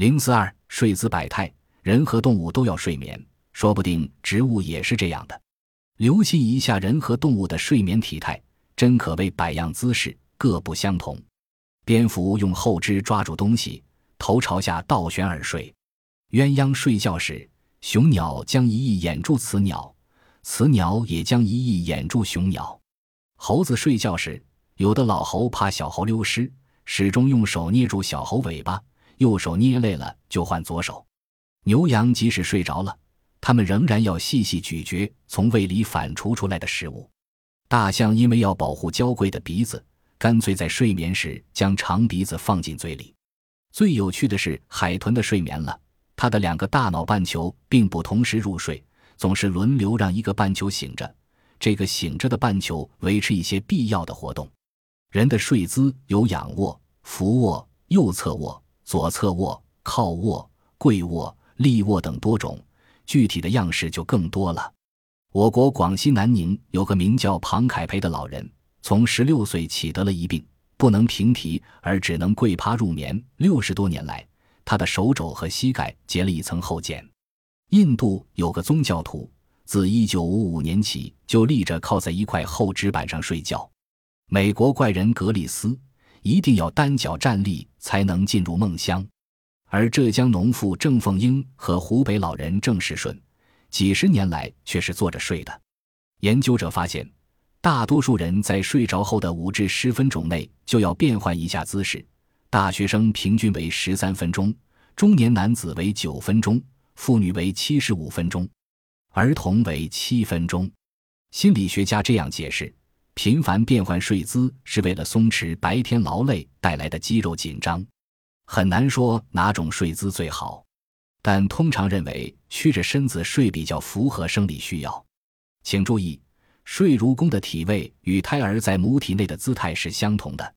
零四二睡姿百态，人和动物都要睡眠，说不定植物也是这样的。留心一下人和动物的睡眠体态，真可谓百样姿势，各不相同。蝙蝠用后肢抓住东西，头朝下倒悬而睡；鸳鸯睡觉时，雄鸟将一翼掩住雌鸟，雌鸟也将一翼掩住雄鸟。猴子睡觉时，有的老猴怕小猴溜失，始终用手捏住小猴尾巴，右手捏累了就换左手。牛羊即使睡着了。它们仍然要细细咀嚼从胃里反刍出来的食物。大象因为要保护娇贵的鼻子，干脆在睡眠时将长鼻子放进嘴里。最有趣的是海豚的睡眠了，它的两个大脑半球并不同时入睡，总是轮流让一个半球醒着，这个醒着的半球维持一些必要的活动。人的睡姿有仰卧、俯卧、右侧卧、左侧卧、靠卧、跪卧、立卧等多种。具体的样式就更多了。我国广西南宁有个名叫庞凯培的老人，从十六岁起得了一病，不能平提，而只能跪趴入眠。六十多年来，他的手肘和膝盖结了一层厚茧。印度有个宗教徒，自一九五五年起就立着靠在一块厚纸板上睡觉。美国怪人格里斯一定要单脚站立才能进入梦乡。而浙江农妇郑凤英和湖北老人郑世顺，几十年来却是坐着睡的。研究者发现，大多数人在睡着后的五至十分钟内就要变换一下姿势。大学生平均为十三分钟，中年男子为九分钟，妇女为七十五分钟，儿童为七分钟。心理学家这样解释：频繁变换睡姿是为了松弛白天劳累带来的肌肉紧张。很难说哪种睡姿最好，但通常认为曲着身子睡比较符合生理需要。请注意，睡如弓的体位与胎儿在母体内的姿态是相同的。